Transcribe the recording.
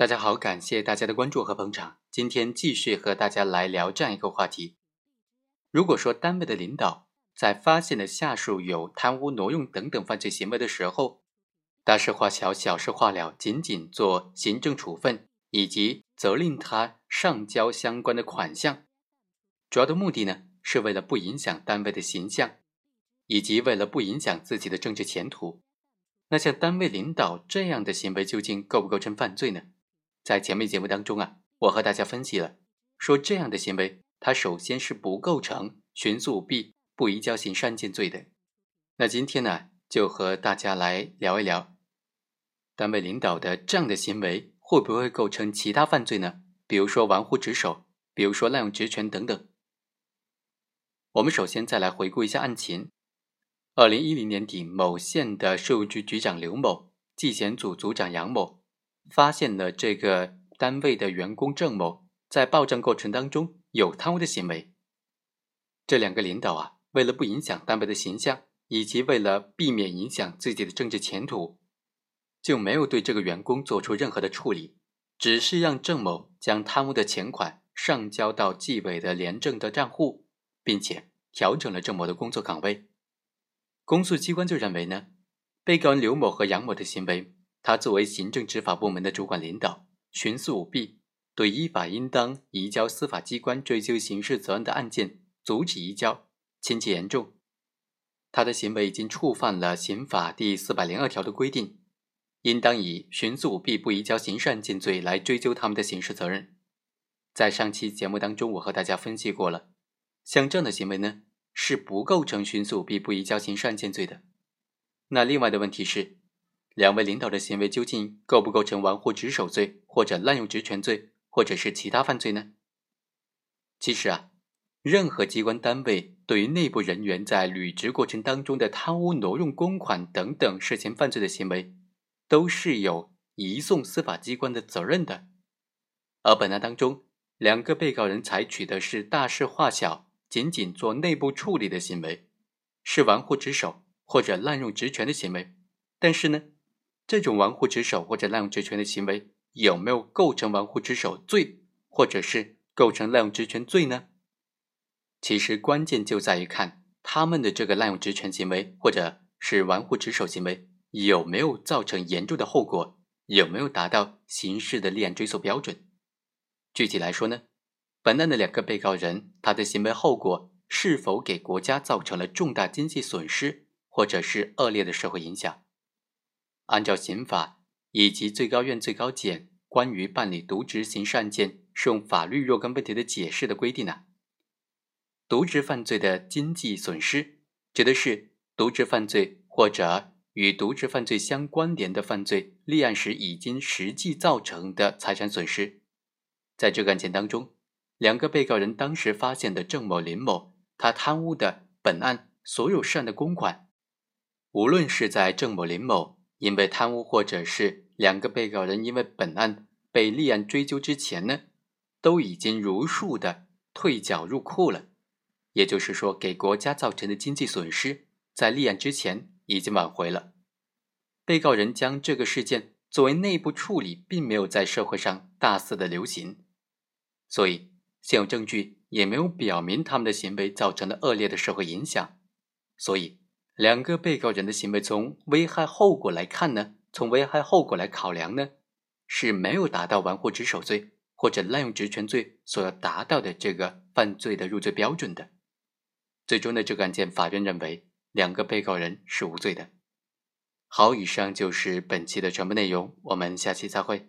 大家好，感谢大家的关注和捧场。今天继续和大家来聊这样一个话题：如果说单位的领导在发现了下属有贪污、挪用等等犯罪行为的时候，大事化小，小事化了，仅仅做行政处分以及责令他上交相关的款项，主要的目的呢，是为了不影响单位的形象，以及为了不影响自己的政治前途。那像单位领导这样的行为，究竟构不构成犯罪呢？在前面节目当中啊，我和大家分析了，说这样的行为，它首先是不构成徇私舞弊、不移交刑事案件罪的。那今天呢，就和大家来聊一聊，单位领导的这样的行为会不会构成其他犯罪呢？比如说玩忽职守，比如说滥用职权等等。我们首先再来回顾一下案情：二零一零年底，某县的税务局局长刘某、纪检组组长杨某。发现了这个单位的员工郑某在报账过程当中有贪污的行为。这两个领导啊，为了不影响单位的形象，以及为了避免影响自己的政治前途，就没有对这个员工做出任何的处理，只是让郑某将贪污的钱款上交到纪委的廉政的账户，并且调整了郑某的工作岗位。公诉机关就认为呢，被告人刘某和杨某的行为。他作为行政执法部门的主管领导，徇私舞弊，对依法应当移交司法机关追究刑事责任的案件阻止移交，情节严重。他的行为已经触犯了刑法第四百零二条的规定，应当以徇私舞弊不移交刑事案件罪来追究他们的刑事责任。在上期节目当中，我和大家分析过了，像这样的行为呢，是不构成徇私舞弊不移交刑事案件罪的。那另外的问题是。两位领导的行为究竟构不构成玩忽职守罪，或者滥用职权罪，或者是其他犯罪呢？其实啊，任何机关单位对于内部人员在履职过程当中的贪污、挪用公款等等涉嫌犯罪的行为，都是有移送司法机关的责任的。而本案当中，两个被告人采取的是大事化小、仅仅做内部处理的行为，是玩忽职守或者滥用职权的行为，但是呢？这种玩忽职守或者滥用职权的行为有没有构成玩忽职守罪，或者是构成滥用职权罪呢？其实关键就在于看他们的这个滥用职权行为或者是玩忽职守行为有没有造成严重的后果，有没有达到刑事的立案追诉标准。具体来说呢，本案的两个被告人他的行为后果是否给国家造成了重大经济损失，或者是恶劣的社会影响？按照刑法以及最高院、最高检关于办理渎职刑事案件适用法律若干问题的解释的规定呢，渎职犯罪的经济损失指的是渎职犯罪或者与渎职犯罪相关联的犯罪立案时已经实际造成的财产损失。在这个案件当中，两个被告人当时发现的郑某、林某，他贪污的本案所有涉案的公款，无论是在郑某、林某。因为贪污，或者是两个被告人因为本案被立案追究之前呢，都已经如数的退缴入库了，也就是说，给国家造成的经济损失在立案之前已经挽回了。被告人将这个事件作为内部处理，并没有在社会上大肆的流行，所以现有证据也没有表明他们的行为造成了恶劣的社会影响，所以。两个被告人的行为，从危害后果来看呢，从危害后果来考量呢，是没有达到玩忽职守罪或者滥用职权罪所要达到的这个犯罪的入罪标准的。最终的这个案件，法院认为两个被告人是无罪的。好，以上就是本期的全部内容，我们下期再会。